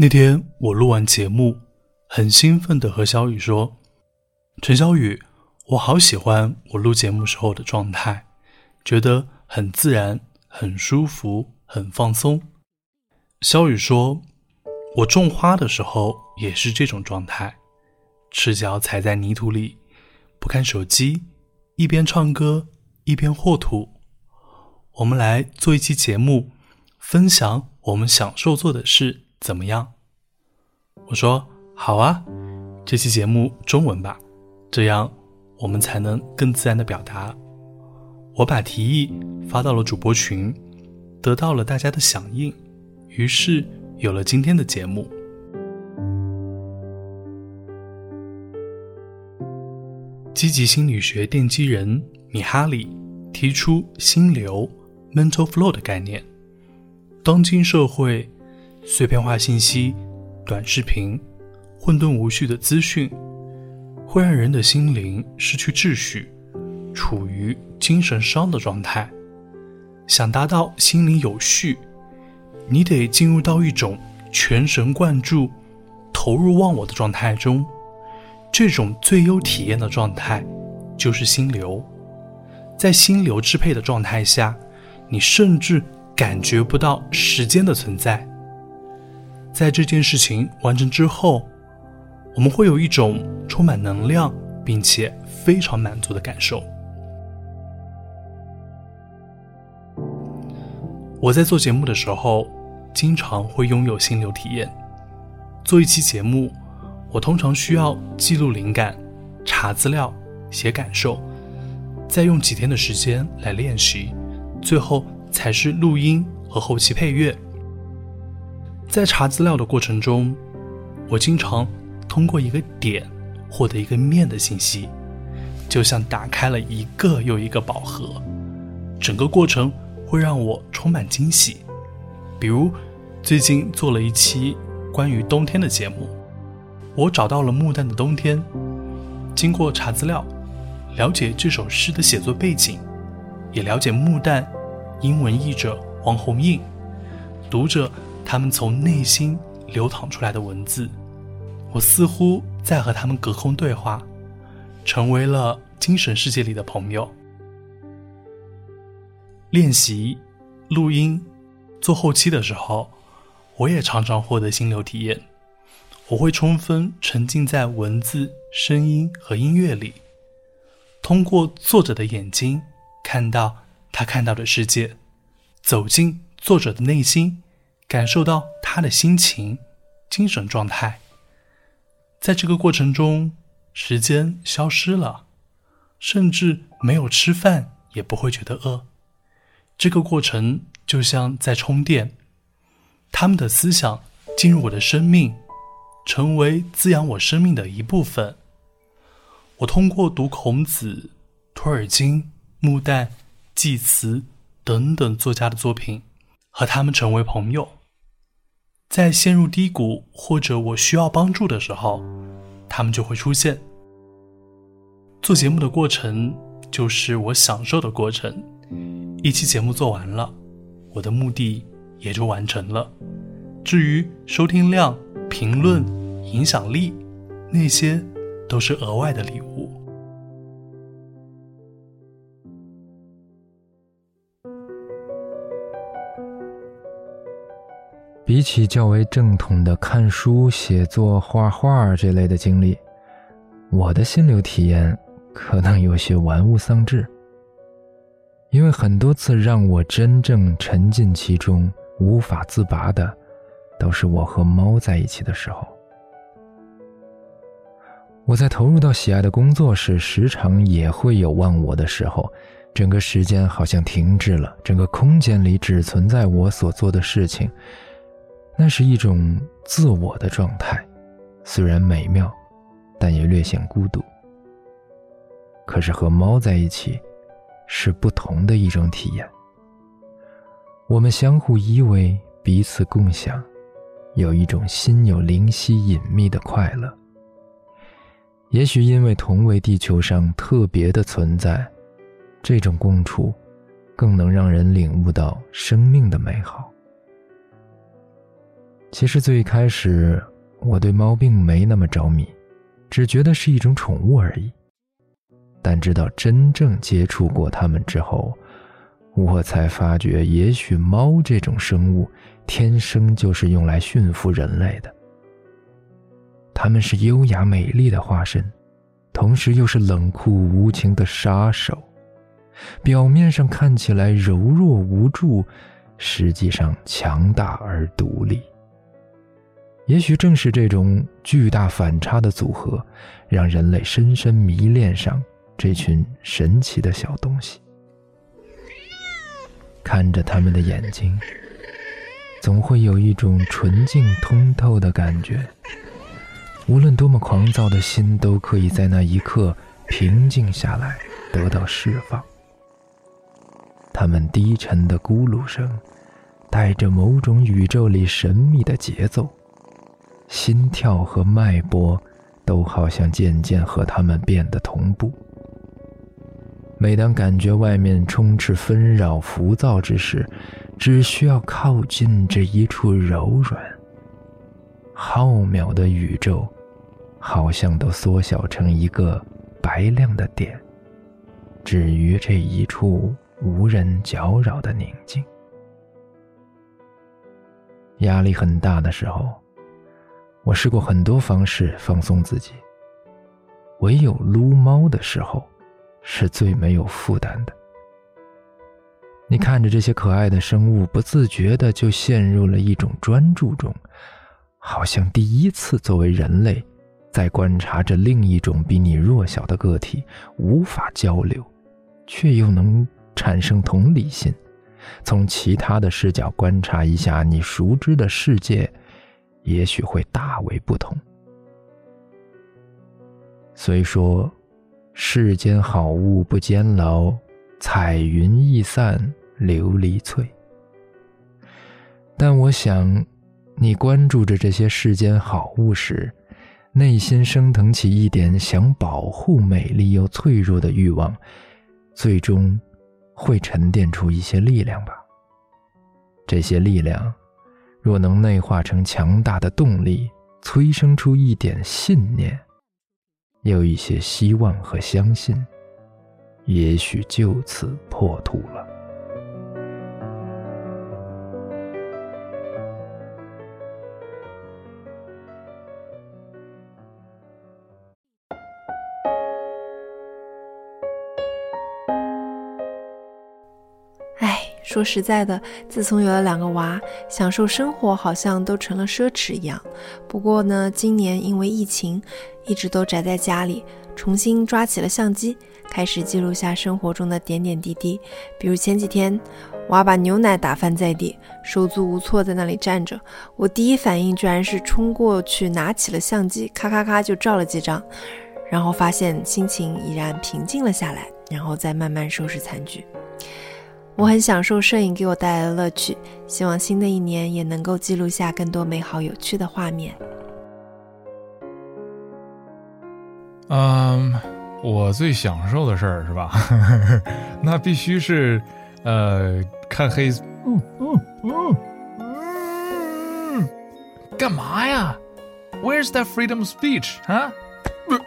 那天我录完节目，很兴奋的和小雨说：“陈小雨，我好喜欢我录节目时候的状态，觉得很自然、很舒服、很放松。”小雨说：“我种花的时候也是这种状态，赤脚踩在泥土里，不看手机，一边唱歌一边和土。我们来做一期节目，分享我们享受做的事，怎么样？”我说：“好啊，这期节目中文吧，这样我们才能更自然的表达。”我把提议发到了主播群，得到了大家的响应。于是有了今天的节目。积极心理学奠基人米哈里提出“心流 ”（mental flow） 的概念。当今社会，碎片化信息、短视频、混沌无序的资讯，会让人的心灵失去秩序，处于精神伤的状态。想达到心灵有序。你得进入到一种全神贯注、投入忘我的状态中，这种最优体验的状态就是心流。在心流支配的状态下，你甚至感觉不到时间的存在。在这件事情完成之后，我们会有一种充满能量并且非常满足的感受。我在做节目的时候。经常会拥有心流体验。做一期节目，我通常需要记录灵感、查资料、写感受，再用几天的时间来练习，最后才是录音和后期配乐。在查资料的过程中，我经常通过一个点获得一个面的信息，就像打开了一个又一个宝盒，整个过程会让我充满惊喜，比如。最近做了一期关于冬天的节目，我找到了木旦的冬天。经过查资料，了解这首诗的写作背景，也了解木旦英文译者王红印，读者他们从内心流淌出来的文字，我似乎在和他们隔空对话，成为了精神世界里的朋友。练习录音、做后期的时候。我也常常获得心流体验，我会充分沉浸在文字、声音和音乐里，通过作者的眼睛看到他看到的世界，走进作者的内心，感受到他的心情、精神状态。在这个过程中，时间消失了，甚至没有吃饭也不会觉得饿。这个过程就像在充电。他们的思想进入我的生命，成为滋养我生命的一部分。我通过读孔子、托尔金、穆旦、济慈等等作家的作品，和他们成为朋友。在陷入低谷或者我需要帮助的时候，他们就会出现。做节目的过程就是我享受的过程。一期节目做完了，我的目的。也就完成了。至于收听量、评论、影响力，那些都是额外的礼物。比起较为正统的看书、写作、画画这类的经历，我的心流体验可能有些玩物丧志，因为很多次让我真正沉浸其中。无法自拔的，都是我和猫在一起的时候。我在投入到喜爱的工作时，时常也会有忘我的时候，整个时间好像停滞了，整个空间里只存在我所做的事情。那是一种自我的状态，虽然美妙，但也略显孤独。可是和猫在一起，是不同的一种体验。我们相互依偎，彼此共享，有一种心有灵犀、隐秘的快乐。也许因为同为地球上特别的存在，这种共处，更能让人领悟到生命的美好。其实最开始我对猫并没那么着迷，只觉得是一种宠物而已。但直到真正接触过它们之后，我才发觉，也许猫这种生物天生就是用来驯服人类的。它们是优雅美丽的化身，同时又是冷酷无情的杀手。表面上看起来柔弱无助，实际上强大而独立。也许正是这种巨大反差的组合，让人类深深迷恋上这群神奇的小东西。看着他们的眼睛，总会有一种纯净通透的感觉。无论多么狂躁的心，都可以在那一刻平静下来，得到释放。他们低沉的咕噜声，带着某种宇宙里神秘的节奏。心跳和脉搏都好像渐渐和他们变得同步。每当感觉外面充斥纷扰、浮躁之时，只需要靠近这一处柔软，浩渺的宇宙好像都缩小成一个白亮的点，止于这一处无人搅扰的宁静。压力很大的时候。我试过很多方式放松自己，唯有撸猫的时候，是最没有负担的。你看着这些可爱的生物，不自觉的就陷入了一种专注中，好像第一次作为人类，在观察着另一种比你弱小的个体，无法交流，却又能产生同理心，从其他的视角观察一下你熟知的世界。也许会大为不同。虽说世间好物不坚牢，彩云易散琉璃脆。但我想，你关注着这些世间好物时，内心升腾起一点想保护美丽又脆弱的欲望，最终会沉淀出一些力量吧。这些力量。若能内化成强大的动力，催生出一点信念，有一些希望和相信，也许就此破土了。说实在的，自从有了两个娃，享受生活好像都成了奢侈一样。不过呢，今年因为疫情，一直都宅在家里，重新抓起了相机，开始记录下生活中的点点滴滴。比如前几天，娃把牛奶打翻在地，手足无措在那里站着，我第一反应居然是冲过去拿起了相机，咔咔咔就照了几张，然后发现心情已然平静了下来，然后再慢慢收拾残局。我很享受摄影给我带来的乐趣，希望新的一年也能够记录下更多美好有趣的画面。嗯，我最享受的事儿是吧？那必须是，呃，看黑。嗯嗯嗯嗯，干嘛呀？Where's that freedom speech？啊？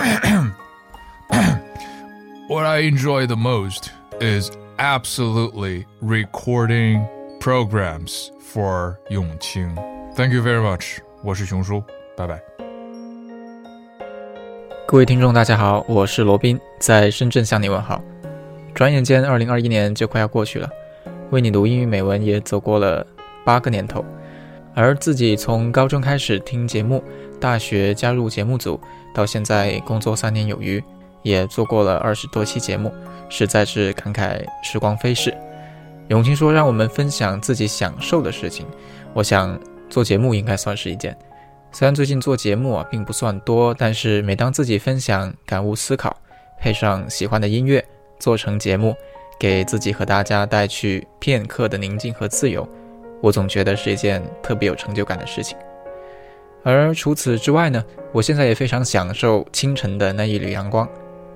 What I enjoy the most. Is absolutely recording programs for Yongqing. Thank you very much. 我是熊叔，拜拜。各位听众，大家好，我是罗宾，在深圳向你问好。转眼间，二零二一年就快要过去了，为你读英语美文也走过了八个年头。而自己从高中开始听节目，大学加入节目组，到现在工作三年有余，也做过了二十多期节目。实在是感慨时光飞逝。永清说：“让我们分享自己享受的事情。”我想做节目应该算是一件。虽然最近做节目啊并不算多，但是每当自己分享感悟、思考，配上喜欢的音乐，做成节目，给自己和大家带去片刻的宁静和自由，我总觉得是一件特别有成就感的事情。而除此之外呢，我现在也非常享受清晨的那一缕阳光。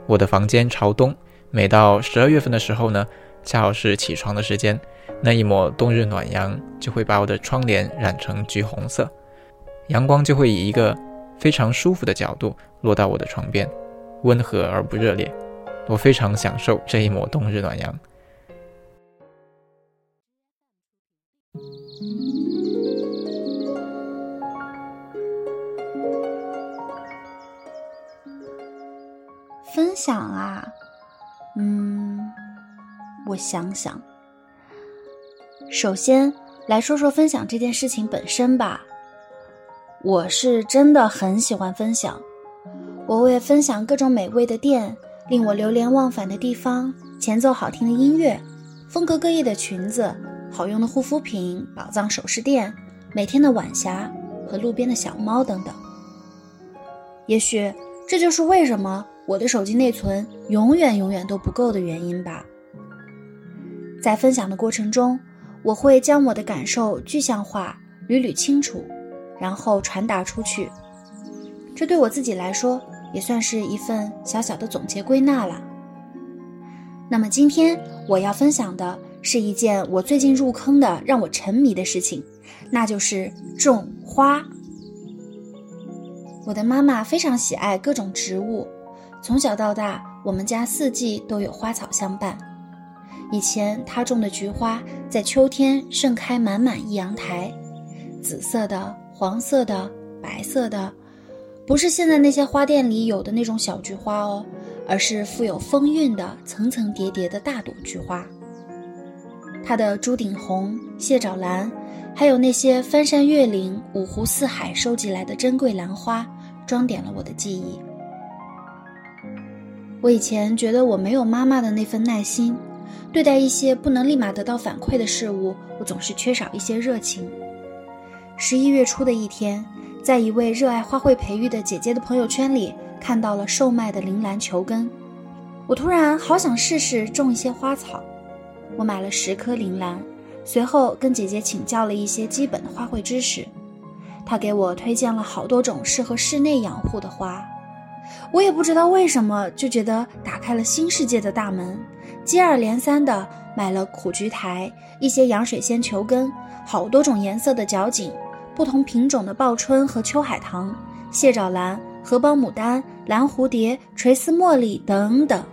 我的房间朝东。每到十二月份的时候呢，恰好是起床的时间，那一抹冬日暖阳就会把我的窗帘染成橘红色，阳光就会以一个非常舒服的角度落到我的床边，温和而不热烈。我非常享受这一抹冬日暖阳。分享啊，嗯，我想想。首先来说说分享这件事情本身吧。我是真的很喜欢分享，我会分享各种美味的店、令我流连忘返的地方、前奏好听的音乐、风格各异的裙子、好用的护肤品、宝藏首饰店、每天的晚霞和路边的小猫等等。也许这就是为什么我的手机内存永远永远都不够的原因吧。在分享的过程中。我会将我的感受具象化、捋捋清楚，然后传达出去。这对我自己来说也算是一份小小的总结归纳了。那么今天我要分享的是一件我最近入坑的让我沉迷的事情，那就是种花。我的妈妈非常喜爱各种植物，从小到大，我们家四季都有花草相伴。以前他种的菊花在秋天盛开满满一阳台，紫色的、黄色的、白色的，不是现在那些花店里有的那种小菊花哦，而是富有风韵的层层叠叠的大朵菊花。它的朱顶红、蟹爪兰，还有那些翻山越岭、五湖四海收集来的珍贵兰花，装点了我的记忆。我以前觉得我没有妈妈的那份耐心。对待一些不能立马得到反馈的事物，我总是缺少一些热情。十一月初的一天，在一位热爱花卉培育的姐姐的朋友圈里，看到了售卖的铃兰球根，我突然好想试试种一些花草。我买了十颗铃兰，随后跟姐姐请教了一些基本的花卉知识。她给我推荐了好多种适合室内养护的花，我也不知道为什么，就觉得打开了新世界的大门。接二连三的买了苦菊苔、一些洋水仙球根、好多种颜色的角堇、不同品种的报春和秋海棠、蟹爪兰、荷包牡丹、蓝蝴蝶、垂丝茉莉等等。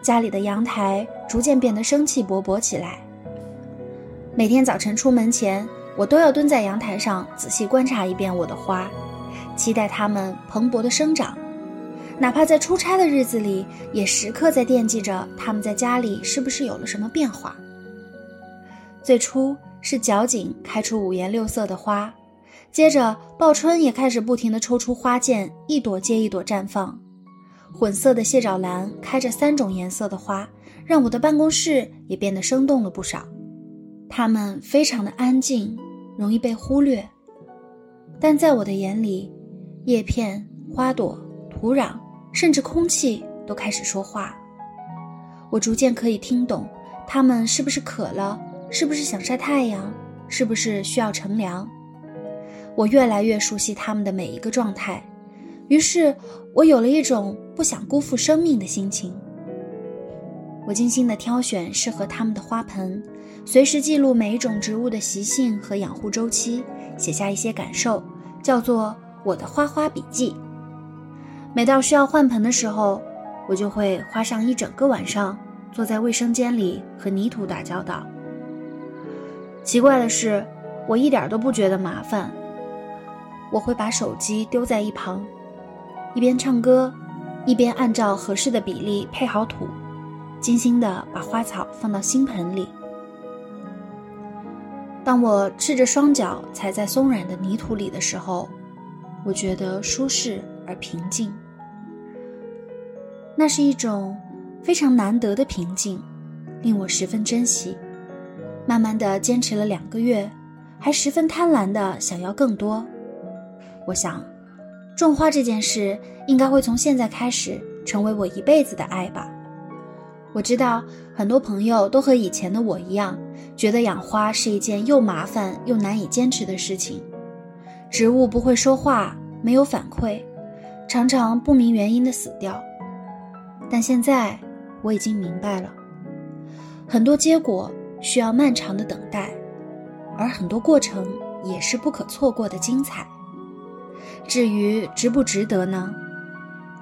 家里的阳台逐渐变得生气勃勃起来。每天早晨出门前，我都要蹲在阳台上仔细观察一遍我的花，期待它们蓬勃的生长。哪怕在出差的日子里，也时刻在惦记着他们在家里是不是有了什么变化。最初是角堇开出五颜六色的花，接着报春也开始不停地抽出花剑，一朵接一朵绽放。混色的蟹爪兰开着三种颜色的花，让我的办公室也变得生动了不少。它们非常的安静，容易被忽略，但在我的眼里，叶片、花朵、土壤。甚至空气都开始说话，我逐渐可以听懂，它们是不是渴了，是不是想晒太阳，是不是需要乘凉。我越来越熟悉它们的每一个状态，于是我有了一种不想辜负生命的心情。我精心地挑选适合它们的花盆，随时记录每一种植物的习性和养护周期，写下一些感受，叫做我的花花笔记。每到需要换盆的时候，我就会花上一整个晚上坐在卫生间里和泥土打交道。奇怪的是，我一点都不觉得麻烦。我会把手机丢在一旁，一边唱歌，一边按照合适的比例配好土，精心地把花草放到新盆里。当我赤着双脚踩在松软的泥土里的时候，我觉得舒适。而平静，那是一种非常难得的平静，令我十分珍惜。慢慢的坚持了两个月，还十分贪婪的想要更多。我想，种花这件事应该会从现在开始成为我一辈子的爱吧。我知道很多朋友都和以前的我一样，觉得养花是一件又麻烦又难以坚持的事情。植物不会说话，没有反馈。常常不明原因的死掉，但现在我已经明白了，很多结果需要漫长的等待，而很多过程也是不可错过的精彩。至于值不值得呢？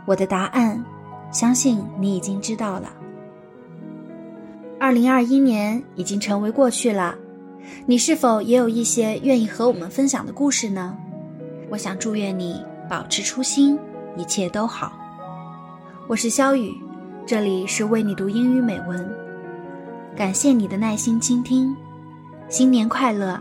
我的答案，相信你已经知道了。二零二一年已经成为过去了，你是否也有一些愿意和我们分享的故事呢？我想祝愿你保持初心，一切都好。我是肖雨，这里是为你读英语美文。感谢你的耐心倾听，新年快乐！